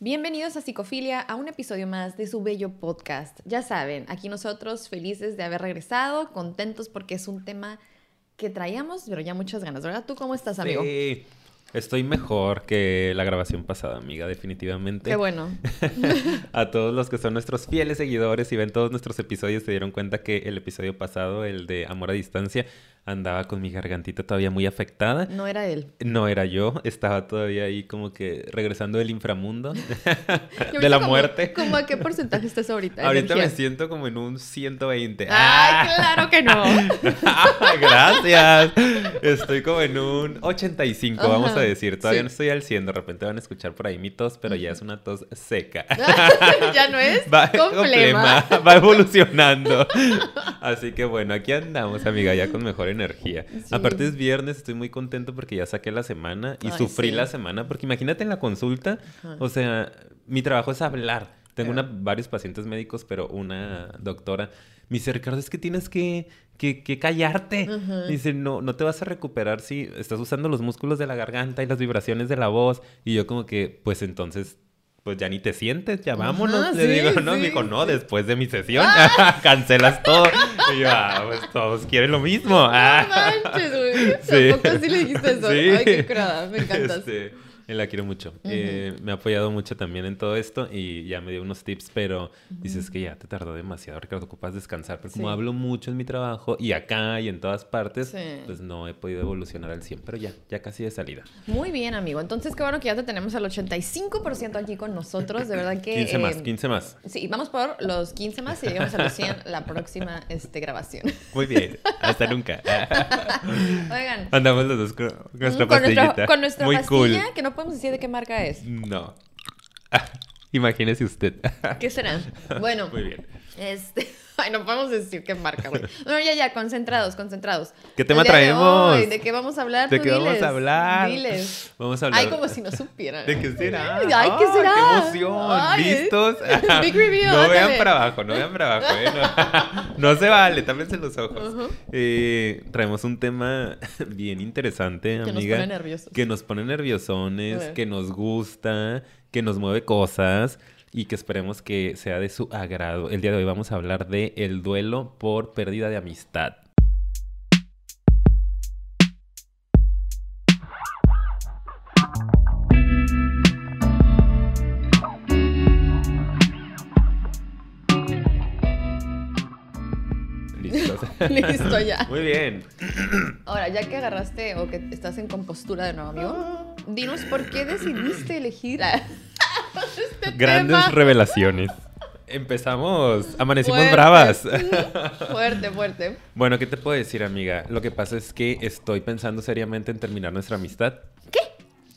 Bienvenidos a Psicofilia, a un episodio más de su bello podcast. Ya saben, aquí nosotros felices de haber regresado, contentos porque es un tema que traíamos, pero ya muchas ganas, ¿verdad? ¿Tú cómo estás, amigo? Sí, estoy mejor que la grabación pasada, amiga, definitivamente. Qué bueno. a todos los que son nuestros fieles seguidores y ven todos nuestros episodios se dieron cuenta que el episodio pasado, el de Amor a Distancia, andaba con mi gargantita todavía muy afectada. No era él. No era yo, estaba todavía ahí como que regresando del inframundo, de la muerte. ¿Cómo a qué porcentaje estás ahorita? Ahorita me siento como en un 120. ¡Ay, ¡Ah! claro que no! Gracias. Estoy como en un 85, vamos a decir. Todavía no estoy al 100. De repente van a escuchar por ahí mi tos, pero ya es una tos seca. ya no es va, Va evolucionando. Así que bueno, aquí andamos, amiga, ya con mejor energía. Aparte es viernes, estoy muy contento porque ya saqué la semana y sufrí la semana, porque imagínate en la consulta, o sea, mi trabajo es hablar. Tengo una, varios pacientes médicos, pero una doctora me dice, Ricardo, es que tienes que, que, callarte. Dice, no, no te vas a recuperar si estás usando los músculos de la garganta y las vibraciones de la voz. Y yo como que, pues entonces pues ya ni te sientes, ya vámonos. Le digo, no, me dijo, no, después de mi sesión, cancelas todo. Y yo, ah, pues todos quieren lo mismo. No manches, güey. Sí. Tampoco sí le dijiste eso. Ay, qué curada, me encantas. Este, la quiero mucho. Eh, me ha apoyado mucho también en todo esto y ya me dio unos tips, pero dices que ya te tardó demasiado, Ricardo, ocupas descansar. Pero como hablo mucho en mi trabajo y acá y en todas partes, pues no he podido evolucionar al 100, pero ya, ya casi de salida. Muy bien, amigo. Entonces, qué bueno que ya te tenemos al 85% aquí con nosotros. De verdad que... 15 más, 15 em, más. Sí, vamos por los 15 más y llegamos a los 100 la próxima este, grabación. Muy bien. Hasta nunca. Oigan. Andamos los dos con nuestra con pastillita. con nuestra Muy pastilla, que no podemos decir de qué marca es. No. Imagínese usted. ¿Qué será? Bueno. Muy bien. Este. Ay, no podemos decir qué marca, güey. No, ya, ya, concentrados, concentrados. ¿Qué tema traemos? De, ¿De qué vamos a hablar? ¿De qué vamos a hablar? Diles. Vamos a hablar. Ay, como si no supieran. ¿De qué será? Ay, ¿qué será? ¡Qué emoción! ¿Listos? Big review. No vean para abajo, no vean para abajo. ¿eh? No, se vale, tápense los ojos. eh, traemos un tema bien interesante, amiga. Que nos pone nerviosos. Que nos pone nerviosones, que nos gusta, que nos mueve cosas y que esperemos que sea de su agrado. El día de hoy vamos a hablar de el duelo por pérdida de amistad. Listo ya. Muy bien. Ahora, ya que agarraste o que estás en compostura de nuevo, amigo, dinos por qué decidiste elegir a este Grandes revelaciones. Empezamos, amanecimos bravas. Fuerte, fuerte. Bueno, ¿qué te puedo decir, amiga? Lo que pasa es que estoy pensando seriamente en terminar nuestra amistad. ¿Qué?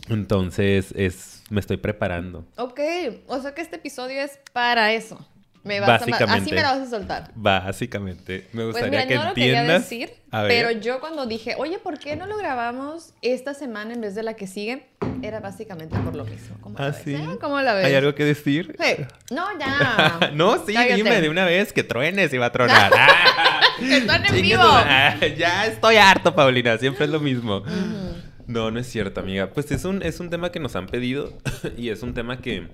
Entonces, es, me estoy preparando. Ok, o sea que este episodio es para eso. Me vas Básicamente. así me la vas a soltar. Básicamente. Me pues gustaría pues mira, que no entiendas. Lo quería decir, pero yo cuando dije, oye, ¿por qué no lo grabamos esta semana en vez de la que sigue? Era básicamente por lo mismo. ¿Cómo ¿Ah, la sí? ¿Eh? ¿Cómo la ves? ¿Hay algo que decir? Sí. No, ya. no, sí, dime de una vez que truenes y va a tronar. que están en vivo. ya estoy harto, Paulina. Siempre es lo mismo. No, no es cierto, amiga. Pues es un, es un tema que nos han pedido y es un tema que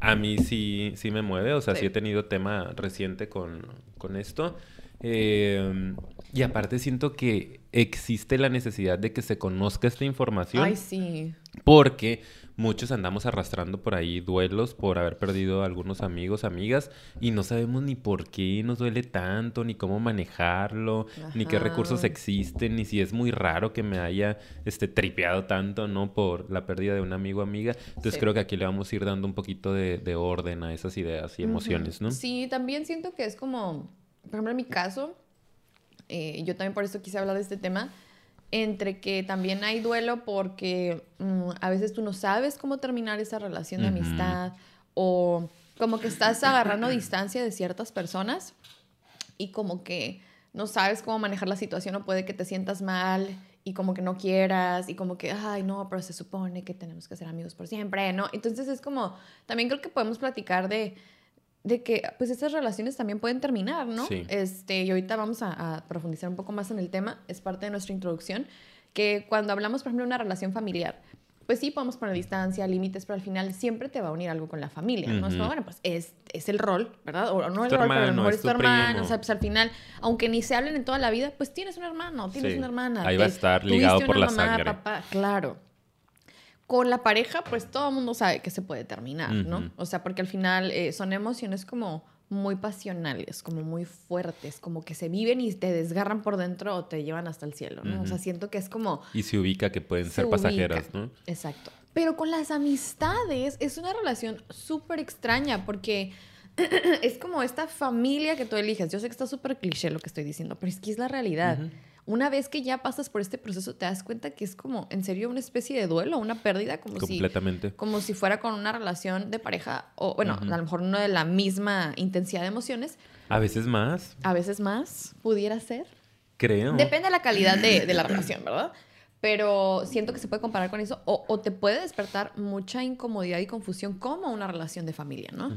a mí sí, sí me mueve. O sea, sí, he tenido tema reciente con, con esto. Eh, y aparte siento que existe la necesidad de que se conozca esta información. Ay, sí. Porque muchos andamos arrastrando por ahí duelos por haber perdido algunos amigos, amigas, y no sabemos ni por qué nos duele tanto, ni cómo manejarlo, ni qué recursos existen, ni si es muy raro que me haya este, tripeado tanto, ¿no? Por la pérdida de un amigo o amiga. Entonces creo que aquí le vamos a ir dando un poquito de, orden a esas ideas y emociones, ¿no? Sí, también siento que es como, por ejemplo, en mi caso, eh, yo también por eso quise hablar de este tema entre que también hay duelo porque mm, a veces tú no sabes cómo terminar esa relación de amistad o como que estás agarrando distancia de ciertas personas y como que no sabes cómo manejar la situación o puede que te sientas mal y como que no quieras y como que, ay, no, pero se supone que tenemos que ser amigos por siempre, ¿no? Entonces es como, también creo que podemos platicar de de que pues estas relaciones también pueden terminar, ¿no? Sí. Este, y ahorita vamos a, profundizar un poco más en el tema, es parte de nuestra introducción, que cuando hablamos, por ejemplo, de una relación familiar, pues sí, podemos poner distancia, límites, pero al final siempre te va a unir algo con la familia, ¿no? Es como, bueno, pues es, es el rol, ¿verdad? O no el rol, pero a lo mejor es tu, hermano, o sea, pues al final, aunque ni se hablen en toda la vida, pues tienes un hermano, tienes una hermana. Ahí va a estar ligado por la mamá, sangre. Papá, claro. Con la pareja, pues todo el mundo sabe que se puede terminar, ¿no? O sea, porque al final eh, son emociones como muy pasionales, como muy fuertes, como que se viven y te desgarran por dentro o te llevan hasta el cielo, ¿no? O sea, siento que es como... Y se ubica que pueden ser pasajeras, ¿no? Exacto. Pero con las amistades es una relación súper extraña porque es como esta familia que tú eliges. Yo sé que está súper cliché lo que estoy diciendo, pero es que es la realidad una vez que ya pasas por este proceso, te das cuenta que es como, en serio, una especie de duelo, una pérdida, como Completamente. si como si fuera con una relación de pareja, o bueno, a lo mejor no de la misma intensidad de emociones. A veces más. A veces más, pudiera ser. Creo. Depende de la calidad de, la relación, ¿verdad? Pero siento que se puede comparar con eso o, o, te puede despertar mucha incomodidad y confusión como una relación de familia, ¿no?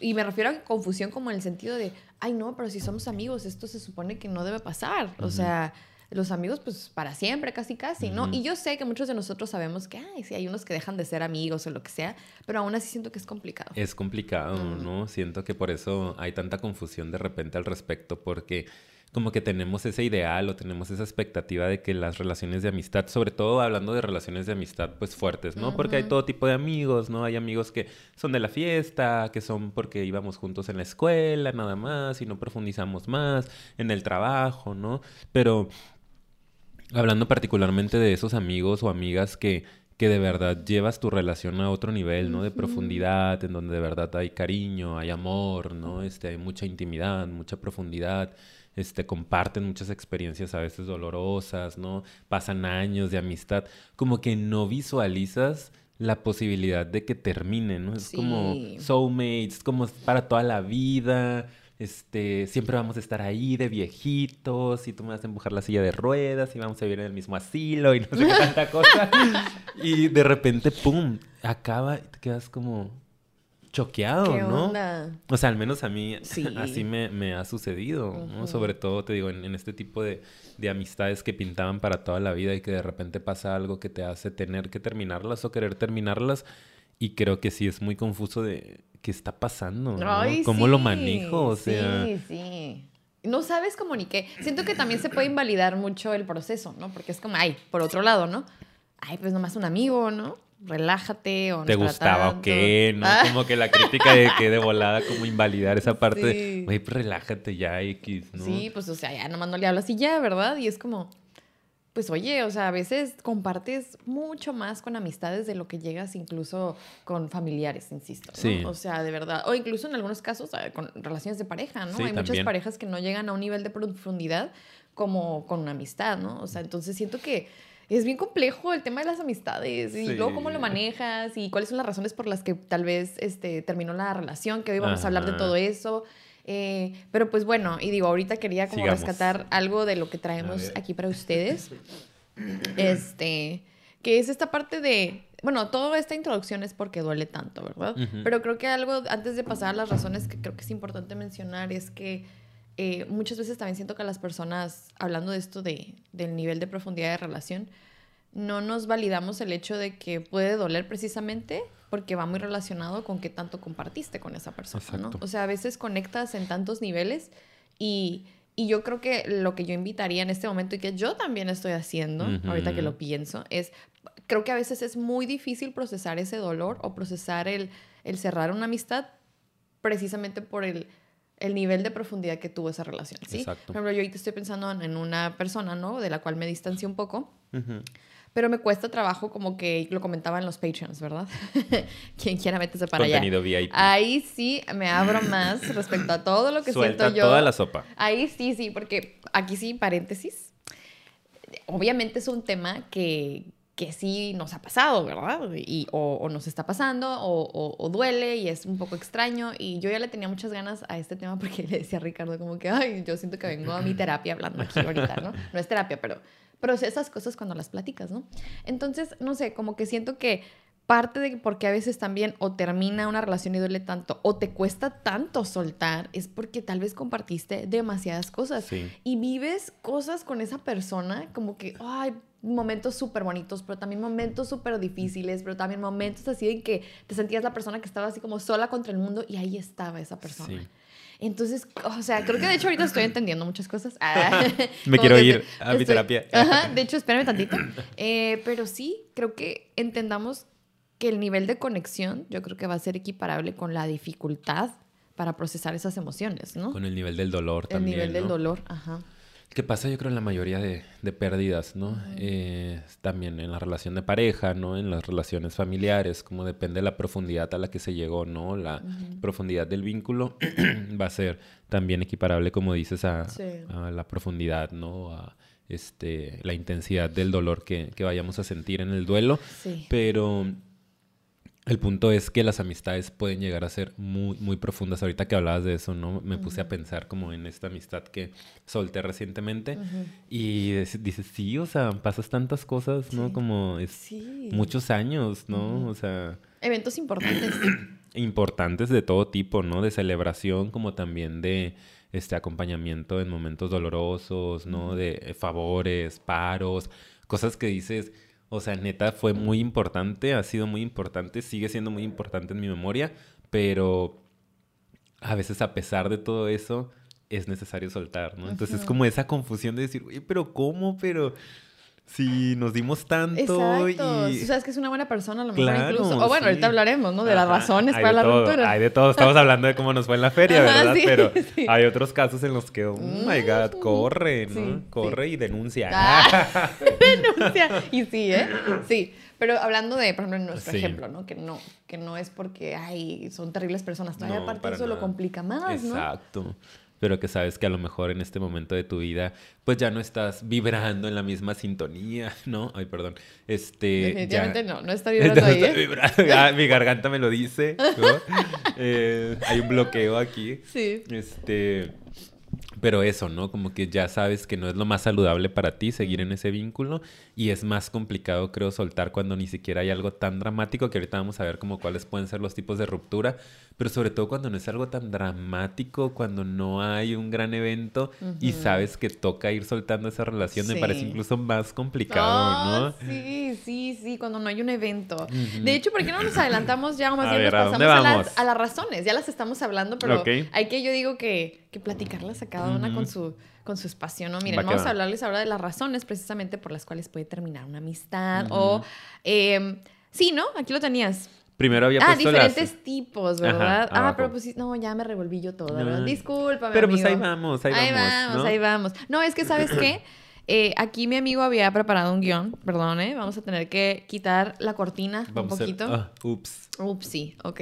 Y me refiero a confusión como en el sentido de, ay, no, pero si somos amigos, esto se supone que no debe pasar. O sea, los amigos, pues para siempre, casi, casi, ¿no? Y yo sé que muchos de nosotros sabemos que, ay, sí, hay unos que dejan de ser amigos o lo que sea, pero aún así siento que es complicado. Es complicado, ¿no? Siento que por eso hay tanta confusión de repente al respecto, porque como que tenemos ese ideal o tenemos esa expectativa de que las relaciones de amistad, sobre todo hablando de relaciones de amistad pues fuertes, ¿no? Porque hay todo tipo de amigos, ¿no? Hay amigos que son de la fiesta, que son porque íbamos juntos en la escuela nada más y no profundizamos más en el trabajo, ¿no? Pero Hablando particularmente de esos amigos o amigas que, que de verdad llevas tu relación a otro nivel, ¿no? De profundidad, en donde de verdad hay cariño, hay amor, ¿no? Este, hay mucha intimidad, mucha profundidad, este, comparten muchas experiencias a veces dolorosas, ¿no? Pasan años de amistad, como que no visualizas la posibilidad de que termine, ¿no? Es como soulmates, como para toda la vida, este, siempre vamos a estar ahí de viejitos y tú me vas a empujar la silla de ruedas y vamos a vivir en el mismo asilo y no sé qué tanta cosa. y de repente, ¡pum! Acaba y te quedas como choqueado, ¿no? O sea, al menos a mí así me, ha sucedido, ¿no? Sobre todo, te digo, en, este tipo de, de, amistades que pintaban para toda la vida y que de repente pasa algo que te hace tener que terminarlas o querer terminarlas. Y creo que sí es muy confuso de qué está pasando, ¿no? ¿Cómo lo manejo? O sea... Sí, sí. No sabes cómo ni qué. Siento que también se puede invalidar mucho el proceso, ¿no? Porque es como, ay, por otro lado, ¿no? Ay, pues nomás un amigo, ¿no? Relájate o no ¿Te gustaba o qué? ¿No? Ah. Como que la crítica de que de volada como invalidar esa parte de, güey, pues relájate ya, X, ¿no? Sí, pues o sea, ya nomás no le hablas y ya, ¿verdad? Y es como, pues oye, o sea, a veces compartes mucho más con amistades de lo que llegas incluso con familiares, insisto. ¿no? O sea, de verdad. O incluso en algunos casos eh, con relaciones de pareja, ¿no? Hay muchas parejas que no llegan a un nivel de profundidad como con una amistad, ¿no? O sea, entonces siento que es bien complejo el tema de las amistades y luego cómo lo manejas y cuáles son las razones por las que tal vez este, terminó la relación, que hoy vamos a hablar de todo eso. Eh, pero pues bueno, y digo, ahorita quería como rescatar algo de lo que traemos aquí para ustedes. Este, que es esta parte de, bueno, toda esta introducción es porque duele tanto, ¿verdad? Pero creo que algo, antes de pasar a las razones que creo que es importante mencionar, es que eh, muchas veces también siento que las personas, hablando de esto de, del nivel de profundidad de relación, no nos validamos el hecho de que puede doler precisamente porque va muy relacionado con qué tanto compartiste con esa persona, ¿no? O sea, a veces conectas en tantos niveles y, y, yo creo que lo que yo invitaría en este momento y que yo también estoy haciendo, ahorita que lo pienso, es, creo que a veces es muy difícil procesar ese dolor o procesar el, el cerrar una amistad precisamente por el, el nivel de profundidad que tuvo esa relación, ¿sí? Exacto. Por ejemplo, yo ahorita estoy pensando en una persona, ¿no? De la cual me distancié un poco. Pero me cuesta trabajo como que lo comentaba en los Patreons, ¿verdad? Quien quiera métese para Contenido allá. VIP. Ahí sí me abro más respecto a todo lo que siento yo. toda la sopa. Ahí sí, sí, porque aquí sí, paréntesis. Obviamente es un tema que, que sí nos ha pasado, ¿verdad? Y, o, nos está pasando, o, o, duele y es un poco extraño. Y yo ya le tenía muchas ganas a este tema porque le decía a Ricardo como que, ay, yo siento que vengo a mi terapia hablando aquí ahorita, ¿no? No es terapia, pero esas cosas cuando las platicas, ¿no? Entonces, no sé, como que siento que parte de porque a veces también o termina una relación y duele tanto o te cuesta tanto soltar es porque tal vez compartiste demasiadas cosas y vives cosas con esa persona como que, ay, momentos súper bonitos, pero también momentos súper difíciles, pero también momentos así en que te sentías la persona que estaba así como sola contra el mundo y ahí estaba esa persona. Entonces, o sea, creo que de hecho ahorita estoy entendiendo muchas cosas. Ah, Me quiero ir a mi terapia. Ajá, de hecho, espérame tantito. Eh, pero sí, creo que entendamos que el nivel de conexión yo creo que va a ser equiparable con la dificultad para procesar esas emociones, ¿no? Con el nivel del dolor también. El nivel del dolor, ajá. ¿Qué pasa yo creo en la mayoría de, pérdidas, ¿no? Eh, también en la relación de pareja, ¿no? En las relaciones familiares, como depende de la profundidad a la que se llegó, ¿no? La profundidad del vínculo va a ser también equiparable, como dices, a, la profundidad, ¿no? A este, la intensidad del dolor que, que vayamos a sentir en el duelo. Sí. Pero el punto es que las amistades pueden llegar a ser muy, muy profundas. Ahorita que hablabas de eso, ¿no? Me puse a pensar como en esta amistad que solté recientemente. Y dices, sí, o sea, pasas tantas cosas, ¿no? Como es muchos años, ¿no? O sea... Eventos importantes. importantes de todo tipo, ¿no? De celebración como también de este acompañamiento en momentos dolorosos, ¿no? De favores, paros, cosas que dices o sea, neta, fue muy importante, ha sido muy importante, sigue siendo muy importante en mi memoria, pero a veces a pesar de todo eso, es necesario soltar, ¿no? Entonces es como esa confusión de decir, oye, pero ¿cómo? Pero Sí, nos dimos tanto Exacto. y... O sea, es que es una buena persona a lo mejor incluso. O bueno, ahorita hablaremos, ¿no? De las razones para la ruptura. Hay de todo. Estamos hablando de cómo nos fue en la feria, ¿verdad? Pero hay otros casos en los que, oh my God, corre, ¿no? corre y denuncia. Ah, denuncia. Y sí, ¿eh? Sí. Pero hablando de, por ejemplo, en nuestro ejemplo, ¿no? Que no, que no es porque, ay, son terribles personas. Todavía aparte eso lo complica más, ¿no? Exacto pero que sabes que a lo mejor en este momento de tu vida, pues ya no estás vibrando en la misma sintonía, ¿no? Ay, perdón. Este, Definitivamente no, no está vibrando ahí. ¿eh? mi garganta me lo dice, eh, hay un bloqueo aquí. Sí. Este, pero eso, ¿no? Como que ya sabes que no es lo más saludable para ti seguir en ese vínculo y es más complicado, creo, soltar cuando ni siquiera hay algo tan dramático que ahorita vamos a ver como cuáles pueden ser los tipos de ruptura, pero sobre todo cuando no es algo tan dramático, cuando no hay un gran evento y sabes que toca ir soltando esa relación, me parece incluso más complicado, ¿no? Sí, sí, sí, cuando no hay un evento. De hecho, ¿por qué no nos adelantamos ya o más bien nos pasamos a, las, a, las, razones? Ya las estamos hablando, pero hay que yo digo que, que platicarlas a cada una con su con su espacio, ¿no? Miren, vamos a hablarles ahora de las razones precisamente por las cuales puede terminar una amistad o... Em, sí, ¿no? Aquí lo tenías. Primero había Ah, diferentes tipos, ¿verdad? ah, pero pues sí, no, ya me revolví yo todo, ¿verdad? Discúlpame, Pero pues ahí vamos, ahí, ahí vamos. Ahí vamos, No, es que, ¿sabes qué? Eh, aquí mi amigo había preparado un guion, perdón, ¿eh? Vamos a tener que quitar la cortina un poquito. Ah, ups. Ups, sí, ok.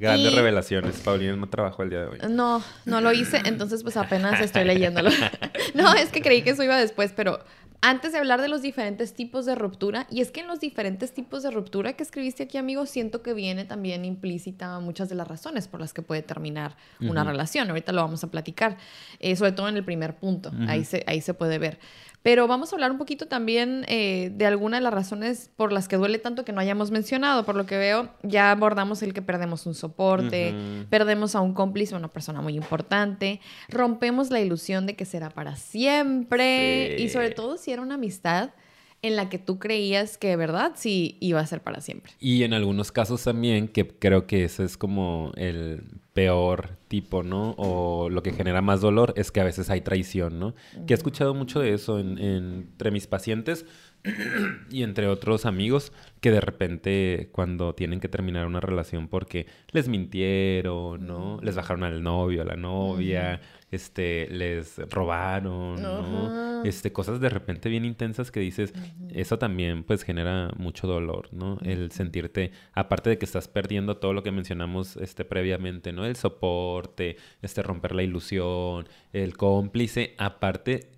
Grandes revelaciones. Paulina no trabajó el día de hoy. No, no lo hice, entonces pues apenas estoy leyéndolo. no, es que creí que eso iba después, pero antes de hablar de los diferentes tipos de ruptura, y es que en los diferentes tipos de ruptura que escribiste aquí, amigo, siento que viene también implícita muchas de las razones por las que puede terminar una relación. Ahorita lo vamos a platicar, eh, sobre todo en el primer punto, ahí, se, ahí se puede ver. Pero vamos a hablar un poquito también eh, de algunas de las razones por las que duele tanto que no hayamos mencionado. Por lo que veo, ya abordamos el que perdemos un soporte, perdemos a un cómplice, una persona muy importante, rompemos la ilusión de que será para siempre y sobre todo si era una amistad en la que tú creías que de verdad sí iba a ser para siempre. Y en algunos casos también, que creo que ese es como el peor tipo, ¿no? O lo que genera más dolor es que a veces hay traición, ¿no? Que he escuchado mucho de eso entre mis pacientes y entre otros amigos que de repente cuando tienen que terminar una relación porque les mintieron, ¿no? Les bajaron al novio, a la novia, este, les robaron, ¿no? Este, cosas de repente bien intensas que dices, eso también pues genera mucho dolor, ¿no? El sentirte, aparte de que estás perdiendo todo lo que mencionamos este, previamente, ¿no? El soporte, este, romper la ilusión, el cómplice, aparte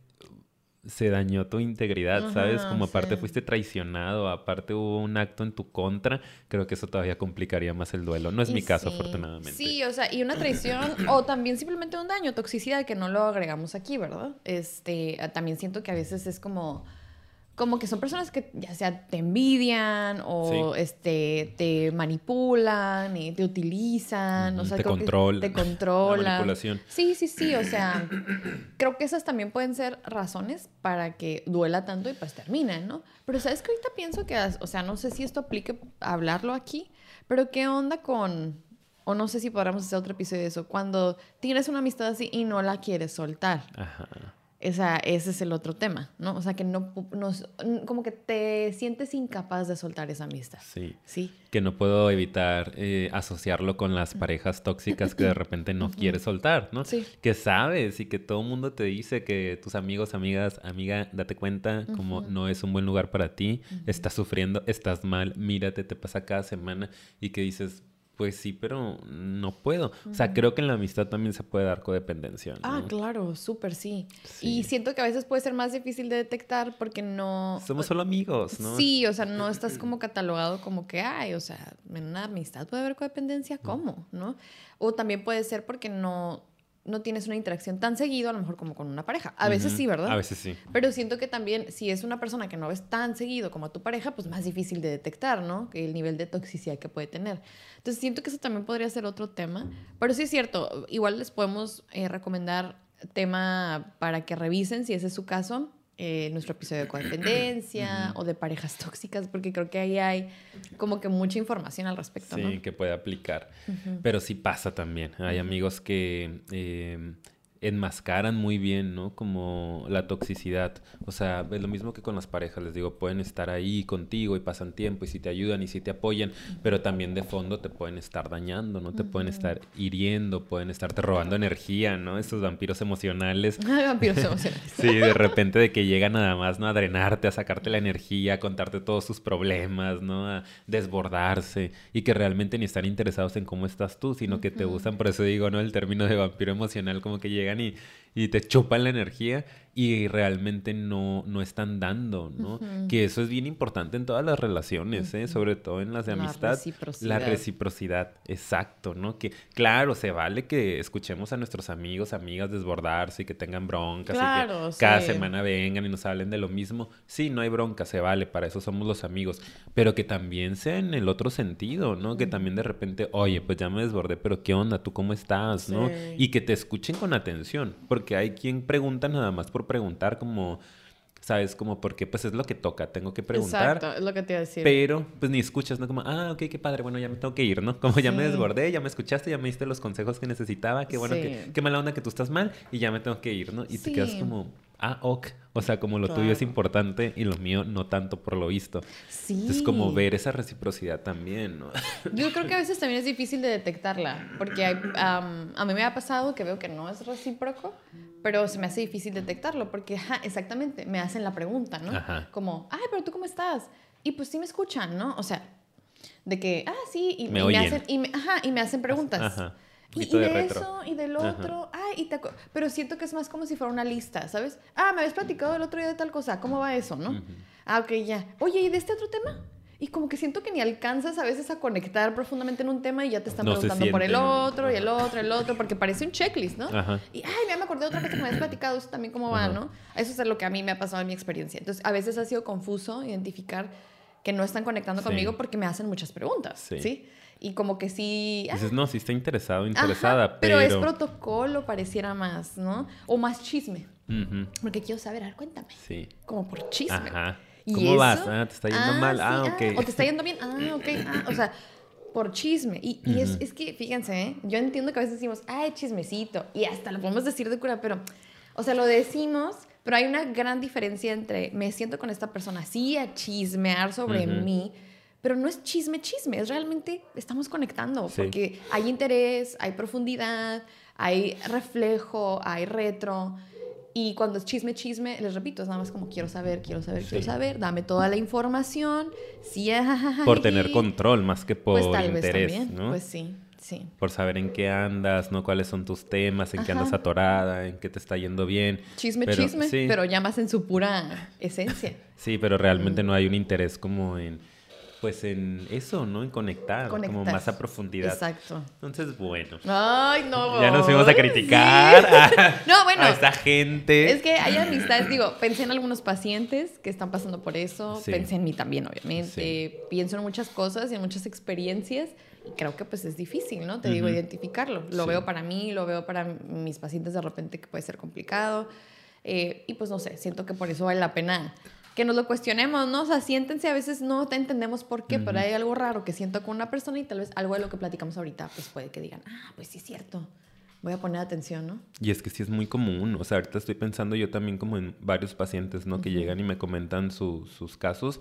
se dañó tu integridad, ¿sabes? Como aparte fuiste traicionado, aparte hubo un acto en tu contra, creo que eso todavía complicaría más el duelo. No es mi caso, afortunadamente. Sí, o sea, y una traición o también simplemente un daño, toxicidad que no lo agregamos aquí, ¿verdad? Este, también siento que a veces es como como que son personas que ya sea te envidian o este te manipulan y te utilizan, o sea, te controlan. Te controlan. manipulación. Sí, sí, sí, o sea, creo que esas también pueden ser razones para que duela tanto y pues terminen, ¿no? Pero sabes que ahorita pienso que, o sea, no sé si esto aplique hablarlo aquí, pero qué onda con o no sé si podamos hacer otro episodio de eso, cuando tienes una amistad así y no la quieres soltar. Ajá. Esa, ese es el otro tema, ¿no? O sea, que no, como que te sientes incapaz de soltar esa amistad. Sí. Sí. Que no puedo evitar eh, asociarlo con las parejas tóxicas que de repente no quieres soltar, ¿no? Sí. Que sabes y que todo el mundo te dice que tus amigos, amigas, amiga, date cuenta como no es un buen lugar para ti, estás sufriendo, estás mal, mírate, te pasa cada semana y que dices, pues sí, pero no puedo. O sea, creo que en la amistad también se puede dar codependencia. Ah, claro, súper sí. Y siento que a veces puede ser más difícil de detectar porque no... Somos solo amigos, ¿no? Sí, o sea, no estás como catalogado como que, ay, o sea, en una amistad puede haber codependencia, ¿cómo? ¿No? O también puede ser porque no no tienes una interacción tan seguido, a lo mejor como con una pareja. A veces sí, ¿verdad? A veces sí. Pero siento que también, si es una persona que no ves tan seguido como a tu pareja, pues más difícil de detectar, ¿no? El nivel de toxicidad que puede tener. Entonces siento que eso también podría ser otro tema. Pero sí es cierto, igual les podemos eh, recomendar tema para que revisen si ese es su caso eh, nuestro episodio de codependencia o de parejas tóxicas, porque creo que ahí hay como que mucha información al respecto. Sí, que puede aplicar. Pero sí pasa también. Hay amigos que eh, enmascaran muy bien, ¿no? Como la toxicidad. O sea, es lo mismo que con las parejas, les digo, pueden estar ahí contigo y pasan tiempo y si te ayudan y si te apoyan, pero también de fondo te pueden estar dañando, ¿no? Te pueden estar hiriendo, pueden estarte robando energía, ¿no? Estos vampiros emocionales. vampiros emocionales. sí, de repente de que llegan nada más, ¿no? A drenarte, a sacarte la energía, a contarte todos sus problemas, ¿no? A desbordarse y que realmente ni están interesados en cómo estás tú, sino que te usan, por eso digo, ¿no? El término de vampiro emocional como que llegan y, y te chupan la energía y realmente no, no están dando, ¿no? Que eso es bien importante en todas las relaciones, ¿eh? Sobre todo en las de amistad. La reciprocidad. La reciprocidad, exacto, ¿no? Que claro, se vale que escuchemos a nuestros amigos, amigas desbordarse y que tengan broncas y que cada semana vengan y nos hablen de lo mismo. Sí, no hay bronca, se vale, para eso somos los amigos. Pero que también sea en el otro sentido, ¿no? Que también de repente, oye, pues ya me desbordé, pero ¿qué onda? ¿Tú cómo estás? ¿No? Y que te escuchen con atención, porque hay quien pregunta nada más por preguntar como, ¿sabes? Como porque pues es lo que toca, tengo que preguntar. Exacto, es lo que te iba a decir. Pero pues ni escuchas, ¿no? Como, ah, ok, qué padre, bueno, ya me tengo que ir, ¿no? Como ya me desbordé, ya me escuchaste, ya me diste los consejos que necesitaba, qué bueno, que, qué mala onda que tú estás mal y ya me tengo que ir, ¿no? Y te quedas como, ah, ok. O sea, como lo tuyo es importante y lo mío no tanto por lo visto. Sí. Es como ver esa reciprocidad también, ¿no? Yo creo que a veces también es difícil de detectarla, porque a mí me ha pasado que veo que no es recíproco, pero se me hace difícil detectarlo, porque exactamente, me hacen la pregunta, ¿no? Como, ay, pero tú cómo estás? Y pues sí me escuchan, ¿no? O sea, de que, ah, sí, y me, hacen, y me, ajá, y me hacen preguntas. Ajá. Y, de, eso, y del otro, ah, y te pero siento que es más como si fuera una lista, ¿sabes? Ah, me habías platicado el otro día de tal cosa, ¿cómo va eso, no? Ah, ok, ya. Oye, ¿y de este otro tema? Y como que siento que ni alcanzas a veces a conectar profundamente en un tema y ya te están preguntando por el otro y el otro, el otro, porque parece un checklist, ¿no? Y, ay, ya me acordé de otra cosa que me habías platicado, eso también cómo va, ¿no? Eso es lo que a mí me ha pasado en mi experiencia. Entonces, a veces ha sido confuso identificar que no están conectando conmigo porque me hacen muchas preguntas, ¿sí? ¿sí? Y como que sí... Dices, no, sí está interesado, interesada, pero... Pero es protocolo, pareciera más, ¿no? O más chisme. Porque quiero saber, a ver, cuéntame. Sí. Como por chisme. Ajá. ¿Cómo vas? Ah, ¿Te está yendo ah, mal? ah, ok. o te está yendo bien. Ah, ok. Ah, o sea, por chisme. Y, y es, es, que, fíjense, ¿eh? yo entiendo que a veces decimos, ay, chismecito. Y hasta lo podemos decir de cura, pero, o sea, lo decimos, pero hay una gran diferencia entre me siento con esta persona así a chismear sobre mí pero no es chisme, chisme, es realmente estamos conectando, porque hay interés, hay profundidad, hay reflejo, hay retro. Y cuando es chisme, chisme, les repito, es nada más como quiero saber, quiero saber, quiero saber, dame toda la información. Sí, por tener control más que por pues interés, ¿no? Pues sí, sí. Por saber en qué andas, ¿no? Cuáles son tus temas, en qué andas atorada, en qué te está yendo bien. Chisme, chisme, pero ya más en su pura esencia. sí, pero realmente no hay un interés como en pues en eso, ¿no? En conectar, como más a profundidad. Exacto. Entonces, bueno. Ay, no. Ya nos fuimos a criticar a, no, bueno, a esta gente. Es que hay amistades, digo, pensé en algunos pacientes que están pasando por eso, pensé en mí también, obviamente, pienso en muchas cosas y en muchas experiencias y creo que pues es difícil, ¿no? Te digo, identificarlo. Lo veo para mí, lo veo para mis pacientes de repente que puede ser complicado. Eh, y pues no sé, siento que por eso vale la pena que nos lo cuestionemos, ¿no? O sea, siéntense, a veces no te entendemos por qué, pero hay algo raro que siento con una persona y tal vez algo de lo que platicamos ahorita, pues puede que digan, ah, pues sí es cierto, voy a poner atención, ¿no? Y es que sí es muy común, o sea, ahorita estoy pensando yo también como en varios pacientes, ¿no? Que llegan y me comentan sus casos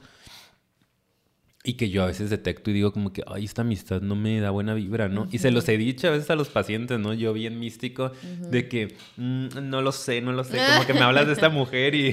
y que yo a veces detecto y digo como que, ay, esta amistad no me da buena vibra, ¿no? Y se los he dicho a veces a los pacientes, ¿no? Yo bien místico, de que, mm, no lo sé, no lo sé, como que me hablas de esta mujer y,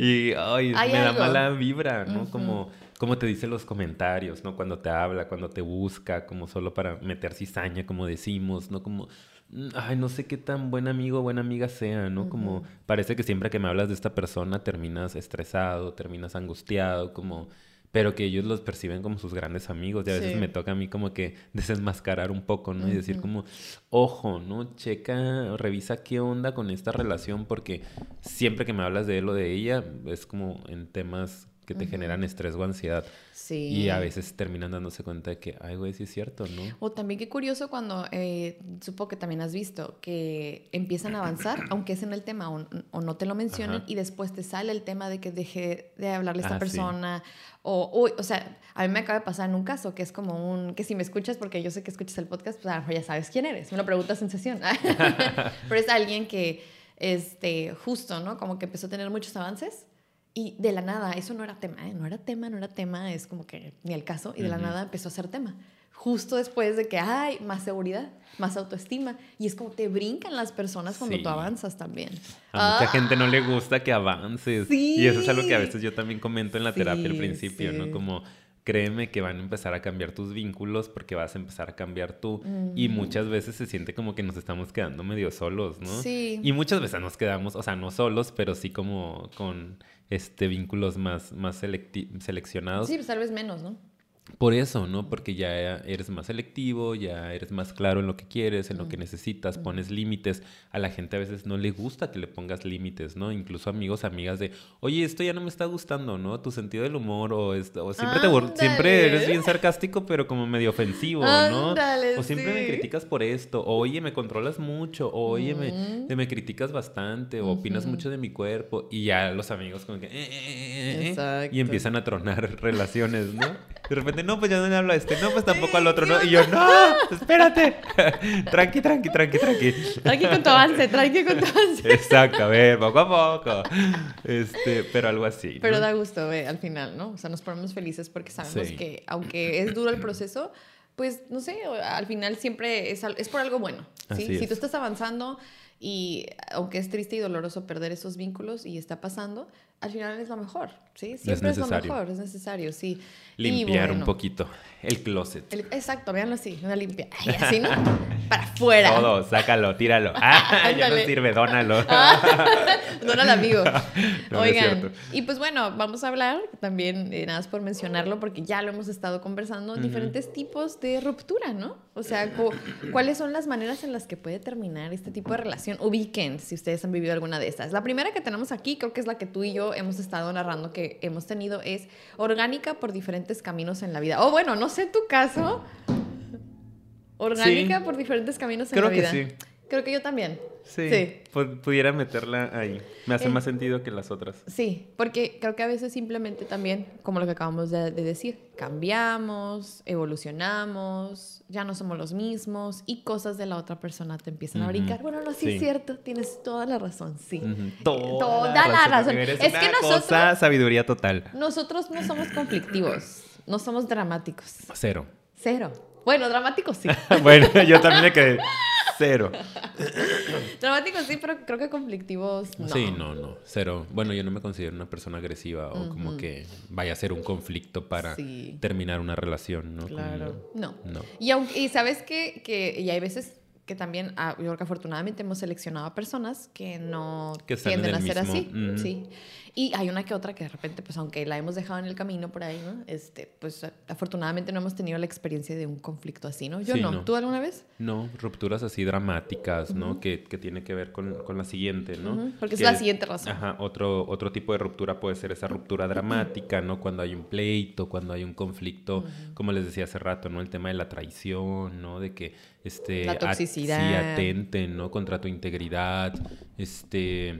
y ay, me da mala vibra, ¿no? Como, como te dice los comentarios, ¿no? Cuando te habla, cuando te busca, como solo para meter cizaña, como decimos, ¿no? Como, mm, ay, no sé qué tan buen amigo o buena amiga sea, ¿no? Como parece que siempre que me hablas de esta persona terminas estresado, terminas angustiado, como pero que ellos los perciben como sus grandes amigos. Y a veces me toca a mí como que desenmascarar un poco, ¿no? Y decir como, ojo, ¿no? Checa, revisa qué onda con esta relación, porque siempre que me hablas de él o de ella, es como en temas que te generan estrés o ansiedad. Sí. Y a veces terminan dándose cuenta de que, ay, güey, sí es cierto, ¿no? O también qué curioso cuando, eh, supongo que también has visto, que empiezan a avanzar, aunque es en el tema o, no te lo mencionen, y después te sale el tema de que deje de hablarle a esta ah, persona. O, uy, o sea, a mí me acaba de pasar en un caso que es como un, que si me escuchas, porque yo sé que escuchas el podcast, pues a ya sabes quién eres. Me lo preguntas en sesión. Pero es alguien que, este, justo, ¿no? Como que empezó a tener muchos avances y de la nada, eso no era tema, ¿eh? no era tema, no era tema, es como que ni el caso, y de la nada empezó a ser tema. Justo después de que hay más seguridad, más autoestima, y es como te brincan las personas cuando tú avanzas también. A mucha gente no le gusta que avances. Y eso es algo que a veces yo también comento en la terapia al principio, ¿no? Como créeme que van a empezar a cambiar tus vínculos porque vas a empezar a cambiar tú. Y muchas veces se siente como que nos estamos quedando medio solos, ¿no? Sí. Y muchas veces nos quedamos, o sea, no solos, pero sí como con este, vínculos más, más seleccionados. Sí, pues tal vez menos, ¿no? Por eso, ¿no? Porque ya eres más selectivo, ya eres más claro en lo que quieres, en lo que necesitas, pones límites. A la gente a veces no le gusta que le pongas límites, ¿no? Incluso amigos, amigas de, oye, esto ya no me está gustando, ¿no? Tu sentido del humor o, o siempre, te siempre eres bien sarcástico, pero como medio ofensivo, ¿no? o siempre me criticas por esto, o, oye, me controlas mucho, o oye, me, me, criticas bastante, o opinas mucho de mi cuerpo. Y ya los amigos como que, eh, eh, eh, y empiezan a tronar relaciones, ¿no? De repente, no, pues ya no le hablo a este, no, pues tampoco al otro, ¿no? Y yo, no, espérate. tranqui, tranqui, tranqui, tranqui. Tranqui con tu avance, tranqui con tu avance. Exacto, a ver, poco a poco. Este, pero algo así. Pero da gusto, ve, al final, ¿no? O sea, nos ponemos felices porque sabemos que, aunque es duro el proceso, pues, no sé, al final siempre es, es por algo bueno. ¿sí? Si tú estás avanzando y aunque es triste y doloroso perder esos vínculos y está pasando, al final es lo mejor, ¿sí? Siempre es, lo mejor, es necesario, sí. Limpiar un poquito el closet. exacto, véanlo así, una limpia. así, ¿no? Para afuera. Todo, sácalo, tíralo. Ah, ya no sirve, dónalo. dónalo, amigo. Oigan, y pues bueno, vamos a hablar también, eh, nada más por mencionarlo, porque ya lo hemos estado conversando, diferentes tipos de ruptura, ¿no? O sea, ¿cuáles son las maneras en las que puede terminar este tipo de relación? Ubiquen si ustedes han vivido alguna de estas. La primera que tenemos aquí, creo que es la que tú y yo hemos estado narrando que hemos tenido, es orgánica por diferentes caminos en la vida. O bueno, no sé tu caso. Orgánica por diferentes caminos en la vida. Creo que sí. Creo que yo también. Sí. Pudiera meterla ahí. Me hace más sentido que las otras. Sí, porque creo que a veces simplemente también, como lo que acabamos de, decir, cambiamos, evolucionamos, ya no somos los mismos y cosas de la otra persona te empiezan a brincar. Bueno, no, sí, es cierto, tienes toda la razón, sí. Toda, la razón. Es que nosotros. sabiduría total. Nosotros no somos conflictivos, no somos dramáticos. Cero. Cero. Bueno, dramáticos sí. bueno, yo también me quedé. Cero. Dramáticos sí, pero creo que conflictivos no. Sí, no, no. Cero. Bueno, yo no me considero una persona agresiva o como que vaya a ser un conflicto para terminar una relación, ¿no? Claro. No. no. Y, aunque, y sabes que, que y hay veces que también, ah, yo creo que afortunadamente hemos seleccionado a personas que no tienden a ser así. Sí. Y hay una que otra que de repente, pues aunque la hemos dejado en el camino por ahí, ¿no? Este, pues afortunadamente no hemos tenido la experiencia de un conflicto así, ¿no? Yo no. ¿Tú alguna vez? No, rupturas así dramáticas, ¿no? que, que, tiene que ver con, con la siguiente, ¿no? Porque es la siguiente razón. Ajá, otro, otro tipo de ruptura puede ser esa ruptura dramática, ¿no? Cuando hay un pleito, cuando hay un conflicto, como les decía hace rato, ¿no? El tema de la traición, ¿no? De que este, la toxicidad. sí, atenten, ¿no? Contra tu integridad, este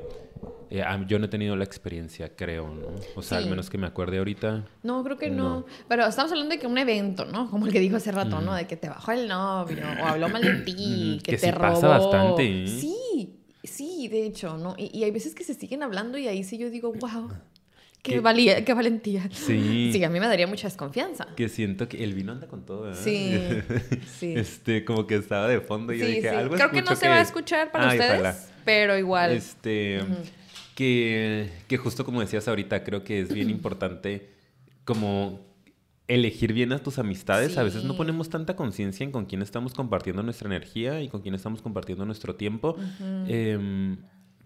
eh, yo no he tenido la experiencia, creo, ¿no? O sea, al menos que me acuerde ahorita. No, creo que no. Pero estamos hablando de que un evento, ¿no? Como el que dijo hace rato, ¿no? De que te bajó el novio o habló mal de ti, que, te robó. pasa bastante. ¿eh? Sí, sí, de hecho, ¿no? Y, y, hay veces que se siguen hablando y ahí sí yo digo, wow. Qué, valía, qué valentía. Sí. Sí, a mí me daría mucha desconfianza. Que siento que el vino anda con todo, ¿verdad? Sí, sí. Este, como que estaba de fondo y yo dije, algo Creo que no se va a escuchar para ustedes, pero igual. Este que, que justo como decías ahorita, creo que es bien importante como elegir bien a tus amistades. A veces no ponemos tanta conciencia en con quién estamos compartiendo nuestra energía y con quién estamos compartiendo nuestro tiempo. Em,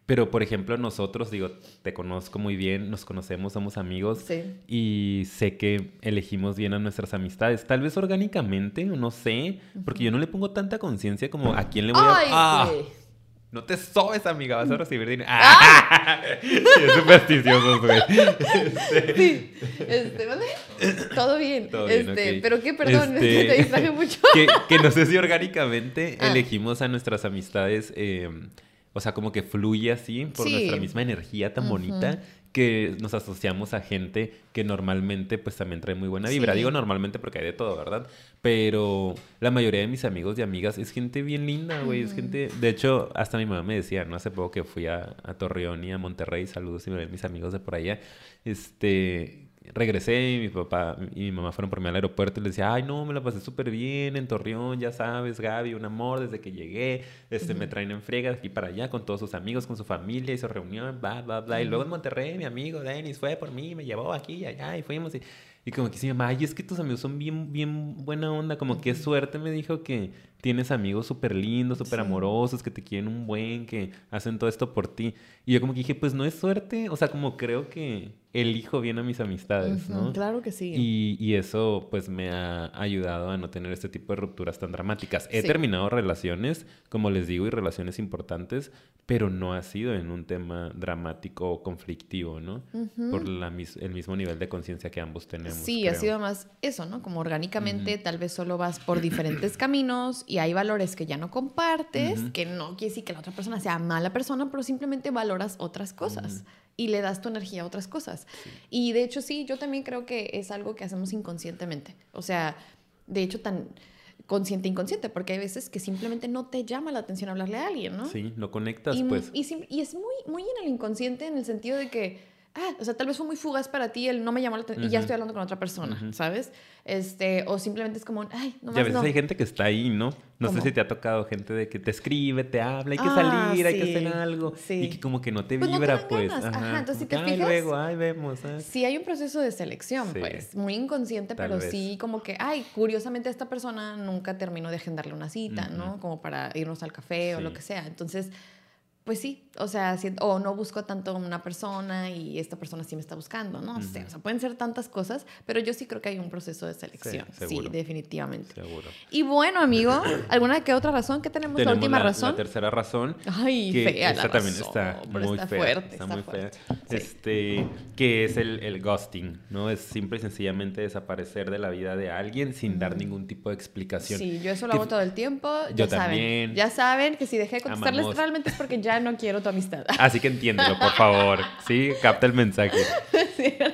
pero, por ejemplo, nosotros, digo, te conozco muy bien, nos conocemos, somos amigos y sé que elegimos bien a nuestras amistades. Tal vez orgánicamente, no sé, porque yo no le pongo tanta conciencia como a quién le voy a... ¡Ah! No te sobes, amiga, vas a recibir dinero. ¡Ah! es supersticioso, güey. Este... Sí. Este, ¿vale? Todo bien. Todo bien este, Pero qué, perdón, este... te distraje mucho. que, que, no sé si orgánicamente ah. elegimos a nuestras amistades, eh, o sea, como que fluye así por nuestra misma energía tan bonita que nos asociamos a gente que normalmente pues también trae muy buena vibra. Digo normalmente porque hay de todo, ¿verdad? Pero la mayoría de mis amigos y amigas es gente bien linda, güey. Es gente... De hecho, hasta mi mamá me decía, ¿no? Hace poco que fui a, a Torreón y a Monterrey, saludos y me ven mis amigos de por allá. Este, regresé y mi papá y mi mamá fueron por mí al aeropuerto y le decía, ay, no, me la pasé súper bien en Torreón, ya sabes, Gaby, un amor desde que llegué, este, me traen en friega de aquí para allá con todos sus amigos, con su familia, hizo reunión, bla, bla, bla. Y luego en Monterrey, mi amigo Denis fue por mí, me llevó aquí y allá y fuimos y... Y como que sí, mamá, ay, es que tus amigos son bien, bien buena onda. Como que suerte me dijo que tienes amigos súper lindos, súper amorosos, que te quieren un buen, que hacen todo esto por ti. Y yo como que dije, pues no es suerte. O sea, como creo que elijo bien a mis amistades, ¿no? Claro que sí. Y, y, eso pues me ha ayudado a no tener este tipo de rupturas tan dramáticas. He terminado relaciones, como les digo, y relaciones importantes, pero no ha sido en un tema dramático o conflictivo, ¿no? Por la, el mismo nivel de conciencia que ambos tenemos. Sí, ha sido más eso, ¿no? Como orgánicamente tal vez solo vas por diferentes caminos y hay valores que ya no compartes, que no quiere decir que la otra persona sea mala persona, pero simplemente valoras otras cosas y le das tu energía a otras cosas. Y de hecho sí, yo también creo que es algo que hacemos inconscientemente. O sea, de hecho tan consciente inconsciente, porque hay veces que simplemente no te llama la atención hablarle a alguien, ¿no? Sí, lo conectas, pues. Y, y, es muy, muy en el inconsciente en el sentido de que ah, o sea, tal vez fue muy fugaz para ti, él no me llamó la atención y ya estoy hablando con otra persona, ¿sabes? Este, o simplemente es como, ay, no más. Y a veces hay gente que está ahí, ¿no? No sé si te ha tocado gente de que te escribe, te habla, hay que ah, salir, hay que hacer algo. Y que como que no te pues vibra, pues. Ajá. entonces si te fijas. luego, ay, vemos. Sí, hay un proceso de selección, pues. Muy inconsciente, pero sí, como que, ay, curiosamente esta persona nunca terminó de agendarle una cita, ¿no? Como para irnos al café o lo que sea. Entonces pues sí, o sea, o no busco tanto una persona y esta persona sí me está buscando, ¿no? sé, o sea, pueden ser tantas cosas, pero yo sí creo que hay un proceso de selección. Sí, definitivamente. Seguro. Y bueno, amigo, ¿alguna que otra razón? ¿Qué tenemos, la última razón? La tercera razón. Ay, que fea esta también está muy fea. Fuerte, está, muy fea. Este, que es el, el, ghosting, ¿no? Es simple y sencillamente desaparecer de la vida de alguien sin dar ningún tipo de explicación. Sí, yo eso lo hago todo el tiempo. Yo ya también. Saben, ya saben que si dejé de contestarles realmente es porque ya no quiero tu amistad. Así que entiéndelo, por favor. Sí, capta el mensaje.